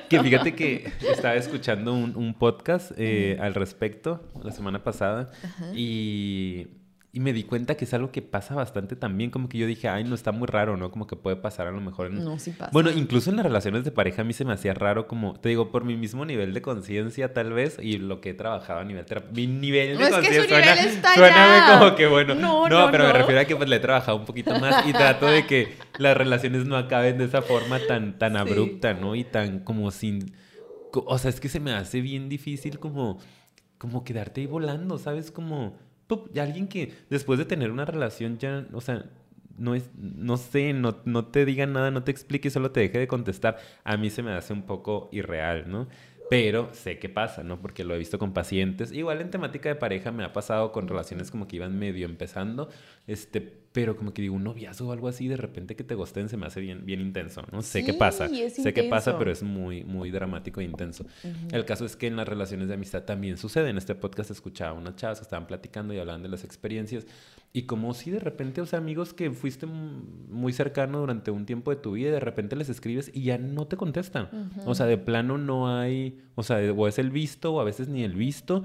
Que fíjate que estaba escuchando un, podcast eh, al respecto la semana pasada y y me di cuenta que es algo que pasa bastante también, como que yo dije, ay, no está muy raro, ¿no? Como que puede pasar a lo mejor en... No, sí pasa. Bueno, incluso en las relaciones de pareja a mí se me hacía raro como, te digo, por mi mismo nivel de conciencia tal vez y lo que he trabajado a nivel terapia. Mi nivel de conciencia suena, suena como que bueno. No, no, pero me refiero a que pues le he trabajado un poquito más y trato de que las relaciones no acaben de esa forma tan, tan abrupta, ¿no? Y tan como sin... O sea, es que se me hace bien difícil como, como quedarte ahí volando, ¿sabes? Como ¡pup! alguien que después de tener una relación ya, o sea, no es, no sé, no, no te diga nada, no te explique, solo te deje de contestar, a mí se me hace un poco irreal, ¿no? Pero sé qué pasa, ¿no? Porque lo he visto con pacientes. Igual en temática de pareja me ha pasado con relaciones como que iban medio empezando. Este, pero como que digo, un noviazgo o algo así, de repente que te gusten se me hace bien, bien intenso, ¿no? sé qué pasa, sé qué pasa, pero es muy, muy dramático e intenso. El caso es que en las relaciones de amistad también sucede. En este podcast escuchaba unas chavas que estaban platicando y hablaban de las experiencias. Y como si de repente, o sea, amigos que fuiste muy cercano durante un tiempo de tu vida y de repente les escribes y ya no te contestan. O sea, de plano no hay, o sea, o es el visto o a veces ni el visto.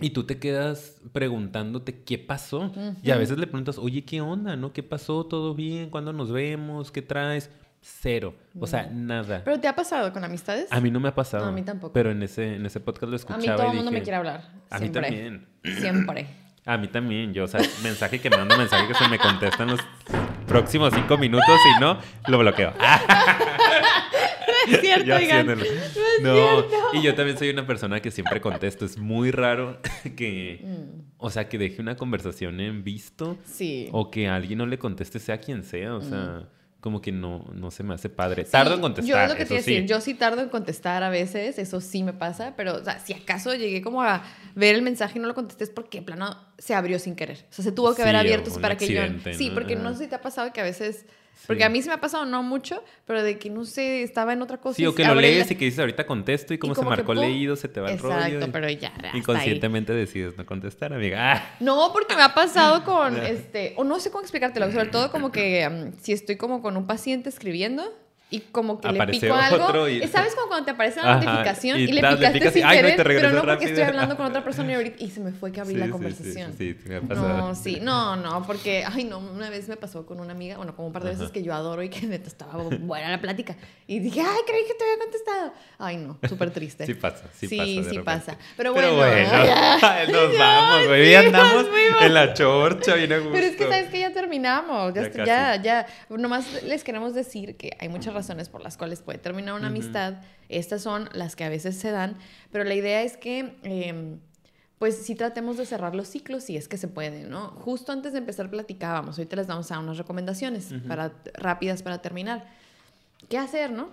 Y tú te quedas preguntándote qué pasó. Y a veces le preguntas, oye, ¿qué onda? ¿No? ¿Qué pasó? ¿Todo bien? ¿Cuándo nos vemos? ¿Qué traes? Cero. O sea, nada. ¿Pero te ha pasado con amistades? A mí no me ha pasado. a mí tampoco. Pero en ese, en ese podcast lo escuchaba. A mí todo el mundo me quiere hablar. A mí también. Siempre. A mí también. Yo, o sea, mensaje que mando, mensaje que se me contesta en los próximos cinco minutos y no, lo bloqueo. es cierto, No, y yo también soy una persona que siempre contesto. Es muy raro que, mm. o sea, que deje una conversación en visto. Sí. O que alguien no le conteste, sea quien sea. O sea, mm. como que no, no se me hace padre. tardo en contestar. Yo lo que te decir, yo sí tardo en contestar a veces, eso sí me pasa, pero, o sea, si acaso llegué como a ver el mensaje y no lo contesté es porque, plano, se abrió sin querer. O sea, se tuvo que haber abierto para que yo. Sí, porque no sé si te ha pasado que a veces porque a mí se me ha pasado no mucho, pero de que no sé, estaba en otra cosa. Sí, o que lo lees y que dices ahorita contesto y como, se marcó leído, se te va el rollo. Exacto, pero ya. Inconscientemente decides no contestar, amiga. No, porque me ha pasado con este, o no sé cómo explicártelo, sobre todo como que mm, si estoy como con un paciente escribiendo y como que le pico algo. Y... ¿Sabes como cuando te aparece la notificación y, le picaste sin querer, pero no porque estoy hablando con otra persona y, ahorita, y se me fue que abrí la conversación. Sí, sí, me ha pasado. No, sí, no, no, porque, ay, no, una vez me pasó con una amiga, bueno, como un par de veces que yo adoro y que neta estaba buena la plática. Y dije, ay, creí que te había contestado. Ay, no, súper triste. sí pasa, sí, sí pasa. Sí, sí pasa. Pero bueno, nos vamos, güey. Ya andamos en la chorcha, bien a gusto. Pero es que sabes que ya terminamos. Ya, ya, ya, ya. Nomás les queremos decir que hay muchas razones por las cuales puede terminar una amistad. Estas son las que a veces se dan, pero la idea es que... Em, pues sí tratemos de cerrar los ciclos si es que se puede, ¿no? Justo antes de empezar platicábamos, ahorita les damos a unas recomendaciones para, rápidas para terminar. ¿Qué hacer, no?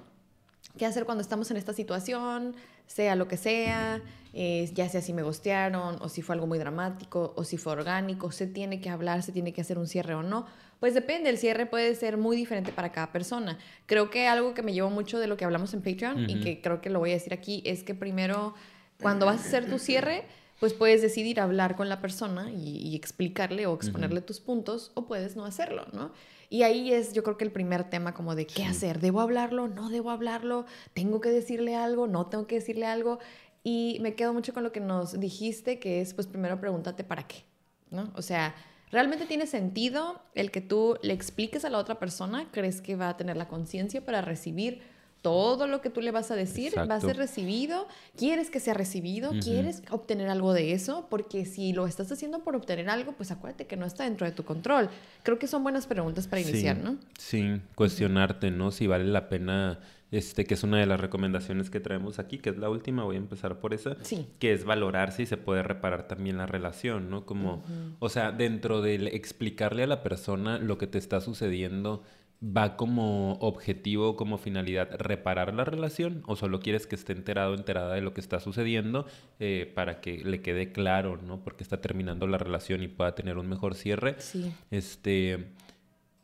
¿Qué hacer cuando estamos en esta situación? Sea lo que sea, eh, ya sea si me gostearon o si fue algo muy dramático o si fue orgánico, se tiene que hablar, se tiene que hacer un cierre o no. Pues depende, el cierre puede ser muy diferente para cada persona. Creo que algo que me llevó mucho de lo que hablamos en Patreon y que creo que lo voy a decir aquí es que primero, cuando vas a hacer tu cierre, pues puedes decidir hablar con la persona y, explicarle o exponerle tus puntos o puedes no hacerlo, ¿no? Y ahí es yo creo que el primer tema como de qué hacer, ¿debo hablarlo? ¿No debo hablarlo? ¿Tengo que decirle algo? ¿No tengo que decirle algo? Y me quedo mucho con lo que nos dijiste, que es pues primero pregúntate para qué, ¿no? O sea, ¿Realmente tiene sentido el que tú le expliques a la otra persona? ¿Crees que va a tener la conciencia para recibir todo lo que tú le vas a decir? ¿Va a ser recibido? ¿Quieres que sea recibido? ¿Quieres obtener algo de eso? Porque si lo estás haciendo por obtener algo, pues acuérdate que no está dentro de tu control. Creo que son buenas preguntas para iniciar, ¿no? Sí, cuestionarte, ¿no? Si vale la pena este, que es una de las recomendaciones que traemos aquí, que es la última, voy a empezar por esa, que es valorar si se puede reparar también la relación, ¿no? Como, o sea, dentro del explicarle a la persona lo que te está sucediendo, ¿va como objetivo, como finalidad reparar la relación? ¿O solo quieres que esté enterado, enterada de lo que está sucediendo eh, para que le quede claro, ¿no? Porque está terminando la relación y pueda tener un mejor cierre. Sí. Este,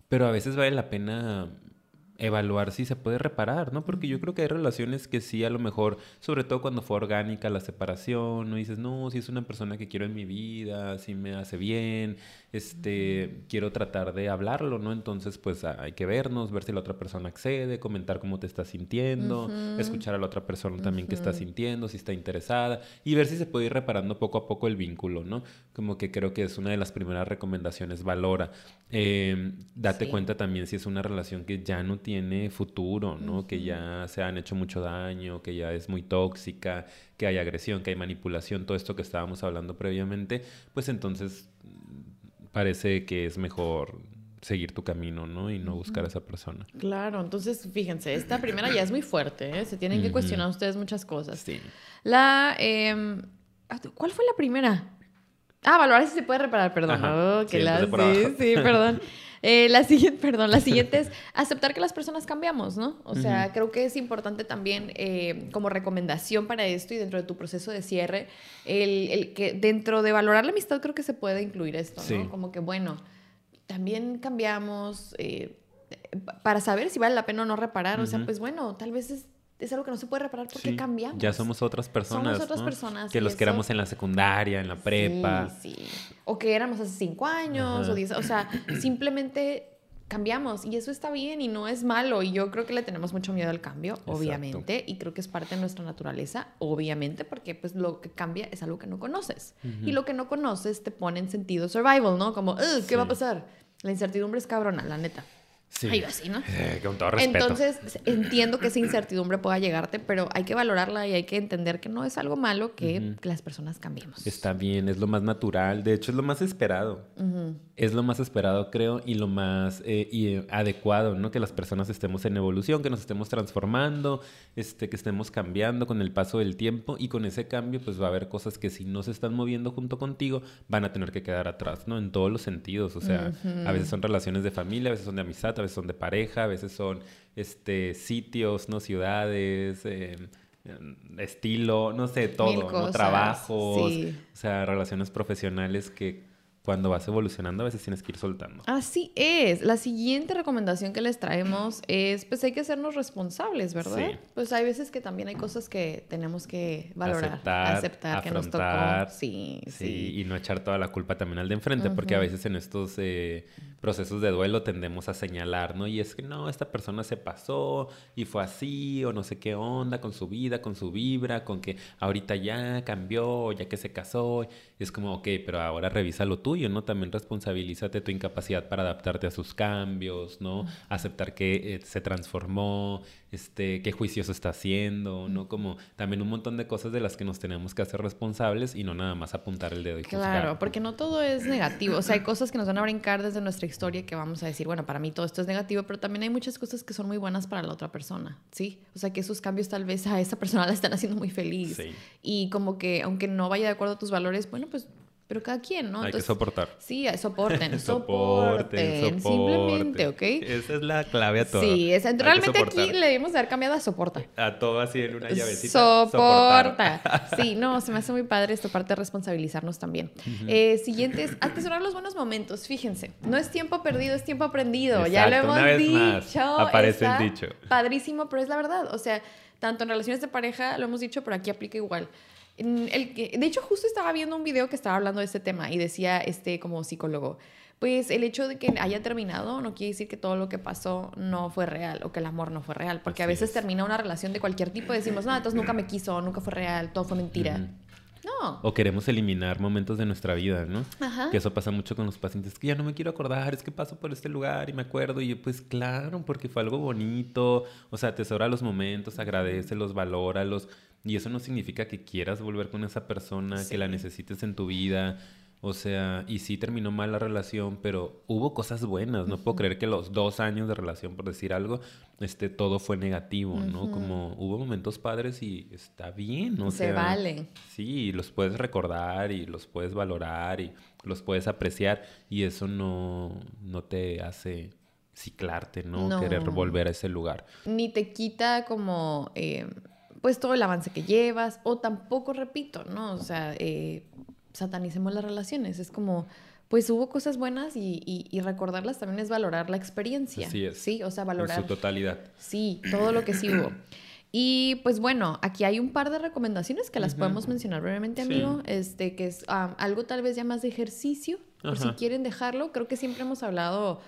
pero a veces vale la pena evaluar si se puede reparar, ¿no? Porque yo creo que hay relaciones que sí, a lo mejor, sobre todo cuando fue orgánica la separación, ¿no? dices, no, si es una persona que quiero en mi vida, si me hace bien, este, quiero tratar de hablarlo, ¿no? Entonces, pues hay que vernos, ver si la otra persona accede, comentar cómo te estás sintiendo, escuchar a la otra persona también qué está sintiendo, si está interesada, y ver si se puede ir reparando poco a poco el vínculo, ¿no? Como que creo que es una de las primeras recomendaciones, valora. Em, date cuenta también si es una relación que ya no tiene futuro, ¿no? Que ya se han hecho mucho daño, que ya es muy tóxica, que hay agresión, que hay manipulación, todo esto que estábamos hablando previamente, pues entonces parece que es mejor seguir tu camino, ¿no? Y no buscar a esa persona. Claro, entonces fíjense, esta primera ya es muy fuerte, ¿eh? Se tienen que cuestionar ustedes muchas cosas. Sí. La, em, ¿cuál fue la primera? Ah, valorar si se puede reparar, perdón. Oh, que la... sí, sí, perdón. Eh, la siguiente, perdón, la siguiente es aceptar que las personas cambiamos, ¿no? O sea, creo que es importante también eh, como recomendación para esto y dentro de tu proceso de cierre, el, el, que dentro de valorar la amistad creo que se puede incluir esto, ¿no? Como que, bueno, también cambiamos eh, para saber si vale la pena o no reparar. O sea, pues bueno, tal vez es es algo que no se puede reparar porque cambiamos. Ya somos otras personas. Somos otras personas. Que los que éramos en la secundaria, en la prepa. Sí, sí. O que éramos hace cinco años o diez. O sea, simplemente cambiamos y eso está bien y no es malo. Y yo creo que le tenemos mucho miedo al cambio, obviamente. Y creo que es parte de nuestra naturaleza, obviamente, porque pues lo que cambia es algo que no conoces. Y lo que no conoces te pone en sentido survival, ¿no? Como, ¿qué va a pasar? La incertidumbre es cabrona, la neta. Sí. así, ¿no? Eh, con todo respeto. Entonces, entiendo que esa incertidumbre pueda llegarte, pero hay que valorarla y hay que entender que no es algo malo que las personas cambiemos. Está bien, es lo más natural. De hecho, es lo más esperado. Es lo más esperado, creo, y lo más eh, y, adecuado, ¿no? Que las personas estemos en evolución, que nos estemos transformando, este, que estemos cambiando con el paso del tiempo y con ese cambio, pues va a haber cosas que si no se están moviendo junto contigo, van a tener que quedar atrás, ¿no? En todos los sentidos. O sea, a veces son relaciones de familia, a veces son de amistad, a veces son de pareja, a veces son este, sitios, ¿no? Ciudades, eh, estilo, no sé, todo, ¿no? Trabajos, o sea, relaciones profesionales que cuando vas evolucionando a veces tienes que ir soltando. Así es. La siguiente recomendación que les traemos es, pues hay que hacernos responsables, ¿verdad? Sí. Pues hay veces que también hay cosas que tenemos que valorar, aceptar, aceptar que nos tocó. Sí, sí, Y no echar toda la culpa también al de enfrente, porque a veces en estos eh, procesos de duelo tendemos a señalar, ¿no? Y es que no, esta persona se pasó y fue así, o no sé qué onda con su vida, con su vibra, con que ahorita ya cambió, ya que se casó. Y es como, ok, pero ahora revisa lo tuyo, ¿no? También responsabilízate tu incapacidad para adaptarte a sus cambios, ¿no? Aceptar que eh, se transformó, este, qué juicioso está haciendo, ¿no? Como también un montón de cosas de las que nos tenemos que hacer responsables y no nada más apuntar el dedo y Claro, porque no todo es negativo. O sea, hay cosas que nos van a brincar desde nuestra historia que vamos a decir, bueno, para mí todo esto es negativo, pero también hay muchas cosas que son muy buenas para la otra persona, ¿sí? O sea, que esos cambios tal vez a esa persona la están haciendo muy feliz. Y como que, aunque no vaya de acuerdo a tus valores, bueno, pues pero cada quien, ¿no? Hay que soportar. Sí, soporten, soporten, simplemente, ¿ok? Esa es la clave a todo. Sí, realmente aquí le debimos haber cambiado a soporta. A todo así en una llavecita. Soporta. Sí, no, se me hace muy padre esta parte de responsabilizarnos también. Eh, siguiente es atesorar los buenos momentos. Fíjense, no es tiempo perdido, es tiempo aprendido. ya lo hemos dicho. aparece el dicho. Padrísimo, pero es la verdad. O sea, tanto en relaciones de pareja, lo hemos dicho, pero aquí aplica igual el que, de hecho, justo estaba viendo un video que estaba hablando de este tema y decía, este, como psicólogo, pues el hecho de que haya terminado no quiere decir que todo lo que pasó no fue real o que el amor no fue real, porque a veces termina una relación de cualquier tipo y decimos, no, entonces nunca me quiso, nunca fue real, todo fue mentira. No. O queremos eliminar momentos de nuestra vida, ¿no? Ajá. Que eso pasa mucho con los pacientes. Que ya no me quiero acordar, es que paso por este lugar y me acuerdo. Y yo, pues claro, porque fue algo bonito. O sea, atesora los momentos, agradecelos, valóralos. Y eso no significa que quieras volver con esa persona, que la necesites en tu vida. O sea, y sí terminó mal la relación, pero hubo cosas buenas. No puedo creer que los dos años de relación, por decir algo, este, todo fue negativo, ¿no? Como hubo momentos padres y está bien, ¿no? Se vale. Sí, los puedes recordar y los puedes valorar y los puedes apreciar y eso no, no te hace ciclarte, ¿no? Querer volver a ese lugar. Ni te quita como... Eh, pues todo el avance que llevas, o tampoco, repito, ¿no? O sea, eh, satanicemos las relaciones, es como, pues hubo cosas buenas y, recordarlas también es valorar la experiencia. Así es. Sí, o sea, valorar. En su totalidad. Sí, todo lo que sí hubo. Y pues bueno, aquí hay un par de recomendaciones que las podemos mencionar brevemente, amigo. Este, que es ah, algo tal vez ya más de ejercicio, por si quieren dejarlo. Creo que siempre hemos hablado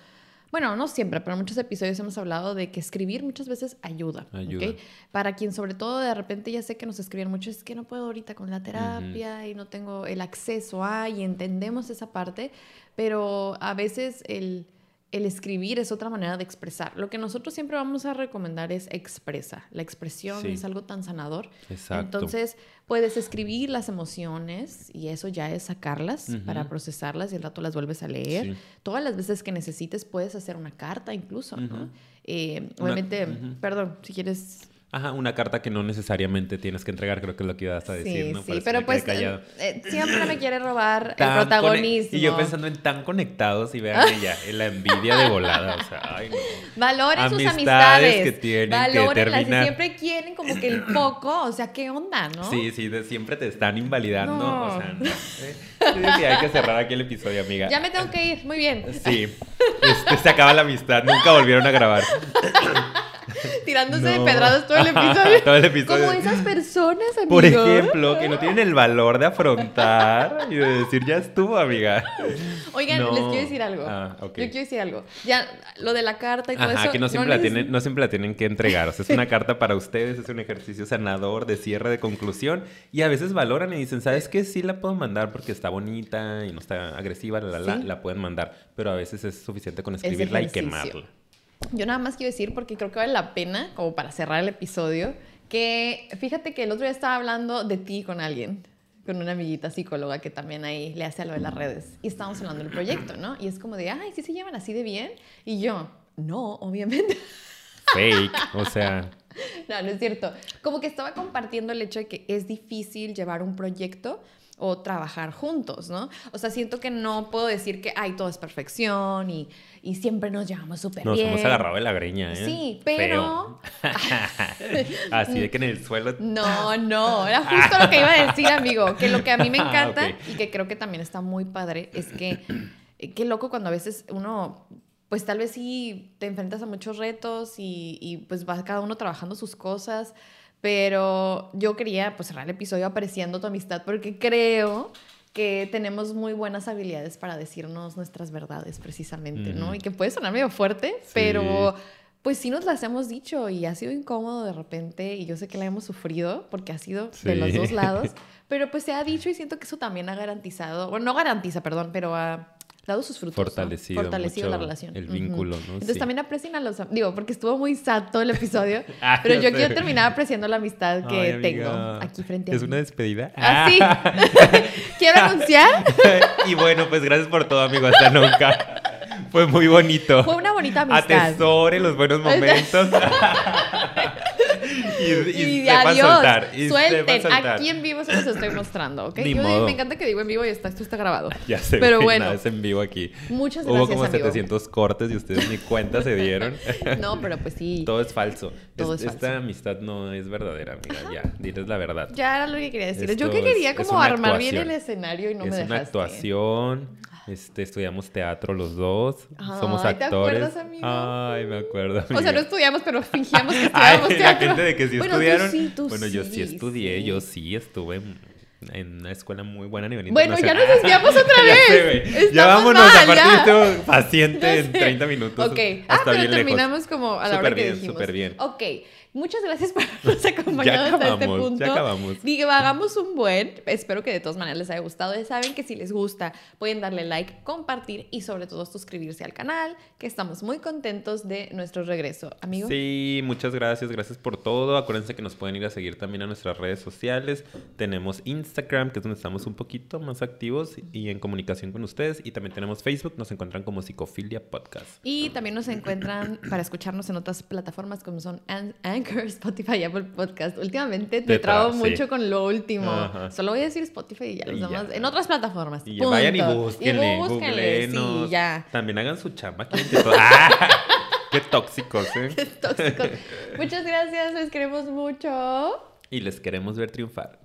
bueno, no siempre, pero en muchos episodios hemos hablado de que escribir muchas veces ayuda. ayuda. Para quien sobre todo de repente ya sé que nos escriben mucho, es que no puedo ahorita con la terapia y no tengo el acceso a, y entendemos esa parte, pero a veces el el escribir es otra manera de expresar. Lo que nosotros siempre vamos a recomendar es expresa. La expresión es algo tan sanador. Exacto. Entonces, puedes escribir las emociones y eso ya es sacarlas para procesarlas y el rato las vuelves a leer. Todas las veces que necesites puedes hacer una carta incluso, ¿no? Eh, obviamente, perdón, si quieres Ajá, una carta que no necesariamente tienes que entregar, creo que es lo que ibas a decir, sí, ¿no? Sí, pero que pues eh, eh, siempre me quiere robar el Tan cone- protagonismo. Y yo pensando en tan conectados y vean ella, en la envidia de volada, o sea, ay no. Valoren sus Amistades amistades. que tienen que Valórenlas, terminar. Y siempre quieren como que el poco, o sea, ¿qué onda, no? Sí, sí, de siempre te están invalidando, No. o sea, no. Eh, sí, hay que cerrar aquí el episodio, amiga. Ya me tengo que ir, muy bien. Sí, este, se acaba la amistad, nunca volvieron a grabar. Tirándose de pedradas todo el episodio. Todo el episodio. Como esas personas, amigo. Por ejemplo, que no tienen el valor de afrontar y de decir, ya estuvo, amiga. Oigan, No. les quiero decir algo. Ah, ok. Yo quiero decir algo. Ya, lo de la carta y todo Ajá, eso. que no siempre, la tienen, no siempre la tienen que entregar. O sea, es una carta para ustedes, es un ejercicio sanador de cierre, de conclusión. Y a veces valoran y dicen, ¿sabes qué? Sí la puedo mandar porque está bonita y no está agresiva, la, la, la, Sí. la pueden mandar. Pero a veces es suficiente con escribirla y quemarla. Yo nada más quiero decir, porque creo que vale la pena, como para cerrar el episodio, que fíjate que el otro día estaba hablando de ti con alguien, con una amiguita psicóloga que también ahí le hace a lo de las redes. Y estábamos hablando del proyecto, ¿no? Y es como de, ay, ¿sí se llevan así de bien? Y yo, no, obviamente. Fake, o sea, No, no es cierto. Como que estaba compartiendo el hecho de que es difícil llevar un proyecto o trabajar juntos, ¿no? O sea, siento que no puedo decir que, ay, todo es perfección y, y siempre nos llevamos súper nos bien. hemos agarrado de la greña, ¿eh? Sí, pero-. Así de que en el suelo... No, no, era justo lo que iba a decir, amigo. Que lo que a mí me Ah, encanta ok. y que creo que también está muy padre es que, eh, qué loco cuando a veces uno, pues tal vez sí te enfrentas a muchos retos y, y, pues va cada uno trabajando sus cosas, pero yo quería pues cerrar el episodio apreciando tu amistad porque creo que tenemos muy buenas habilidades para decirnos nuestras verdades precisamente, ¿no? Y que puede sonar medio fuerte, Sí. pero pues sí nos las hemos dicho y ha sido incómodo de repente y yo sé que la hemos sufrido porque ha sido de los dos lados, pero pues se ha dicho y siento que eso también ha garantizado, bueno, no garantiza, perdón, pero ha dado sus frutos. ¿no? Fortalecido Fortalecido mucho la relación. el vínculo, ¿no? Entonces Sí. también aprecien a los, digo, porque estuvo muy sad todo el episodio, Ah, pero yo quiero terminar apreciando la amistad que Ay, tengo aquí frente a ¿Es mí. una despedida? ¿Ah, sí? ¿Quiero anunciar? y bueno, pues gracias por todo, amigo. Hasta nunca. Fue muy bonito. Fue una bonita amistad. Atesore los buenos momentos. Y, y, adiós. soltar. Y Suelten. Aquí en vivo se los estoy mostrando, ¿ok? Ni Yo modo. me encanta que digo en vivo y está, esto está grabado. Ya se Pero bueno. nada, es en vivo aquí. Muchas Hubo gracias, como amigo. 700 cortes y ustedes ni cuenta se dieron. No, pero pues sí. Todo es falso. Todo Es- es Esta falso. amistad no es verdadera, amiga. Ya, diles la verdad. Ya era lo que quería decir. Yo que quería es- es como una armar bien el escenario y no es me una dejaste. actuación. Este, estudiamos teatro los dos. Somos Ay, ¿te actores. acuerdas, amigo? Ay, me acuerdo. O sea, amiga. no estudiamos, pero fingíamos que Ay, estudiamos la teatro. gente de que sí Bueno, estudiaron. Tú sí, tú bueno, yo sí sí, estudié, sí. yo sí estuve en, una escuela muy buena a nivel Bueno, ya internacional. nos desviamos otra Ya vez. ya Estamos vámonos, mal, aparte ya. yo estoy paciente Ya en sé. 30 minutos. Ok. Ah, pero bien lejos. terminamos como a la hora Súper que bien, dijimos. súper bien. Ok. Muchas gracias por habernos acompañado Ya hasta este punto. ya acabamos. Digo, hagamos un buen. Espero que de todas maneras les haya gustado. Ya saben que si les gusta, pueden darle like, compartir y sobre todo suscribirse al canal, que estamos muy contentos de nuestro regreso. Amigo. Sí, muchas gracias, gracias por todo. Acuérdense que nos pueden ir a seguir también a nuestras redes sociales. Tenemos Instagram, que es donde estamos un poquito más activos y en comunicación con ustedes. Y también tenemos Facebook, nos encuentran como Psicofilia Podcast. Y también nos encuentran para escucharnos en otras plataformas como son An- Anchor, Spotify Apple Podcast. Últimamente me Te trabo sí. mucho con lo último. Ajá. Solo voy a decir Spotify y ya los demás. En otras plataformas. Y ya vayan y punto. búsquenle, Y búsquenle, sí, ya. También hagan su chamba. ¡Ah! ¡Qué tóxicos, eh! Tóxicos. Muchas gracias, les queremos mucho. Y les queremos ver triunfar.